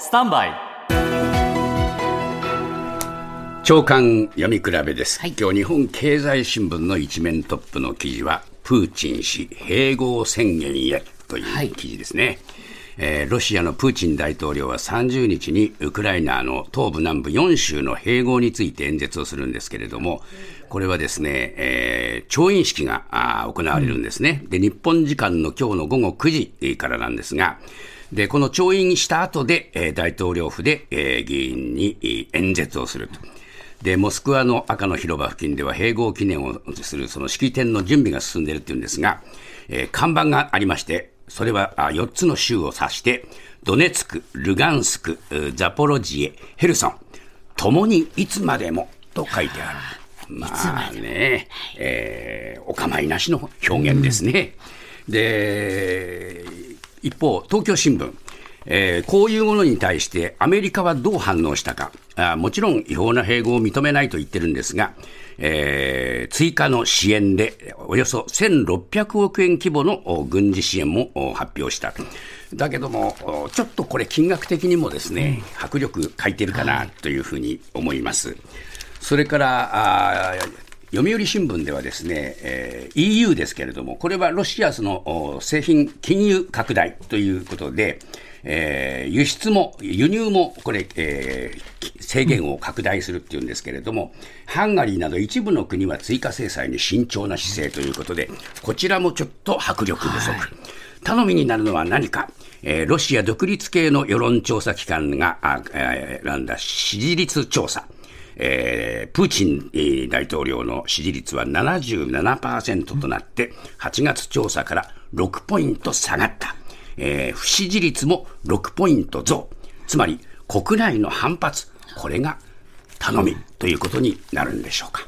スタンバイ。長官読み比べです、今日日本経済新聞の一面トップの記事はプーチン氏併合宣言へという記事ですね、えーロシアのプーチン大統領は30日にウクライナの東部南部4州の併合について演説をするんですけれどもこれはですね、えー調印式が行われるんですね、で日本時間の今日の午後9時からなんですがで、この調印した後で、えー大統領府で、えー議員にえー演説をすると。で、モスクワの赤の広場付近では併合記念をするその式典の準備が進んでいるっていうんですが、えー看板がありまして、それはあ4つの州を指して、ドネツク、ルガンスク、うザポロジエ、ヘルソン、共にいつまでもと書いてある。まあね、えーお構いなしの表現ですね。で、一方、東京新聞。えーこういうものに対してアメリカはどう反応したか、あもちろん違法な併合を認めないと言ってるんですが、えー追加の支援でおよそ1600億円規模のお軍事支援もお発表した。だけども、おちょっとこれ、金額的にもですね、迫力欠いてるかなというふうに思います。それから、読売新聞ではですね、えー EU ですけれども、これはロシアのお製品禁輸拡大ということで、えー輸出も輸入もこれ、えー制限を拡大するっていうんですけれども、ハンガリーなど一部の国は追加制裁に慎重な姿勢ということで、こちらもちょっと迫力不足。頼みになるのは何か、えーロシア独立系の世論調査機関があ、えー選んだ支持率調査。えープーチンえー大統領の支持率は77%となって、8月調査から6ポイント下がった。えー不支持率も6ポイント増。つまり、国内の反発、これが頼みということになるんでしょうか。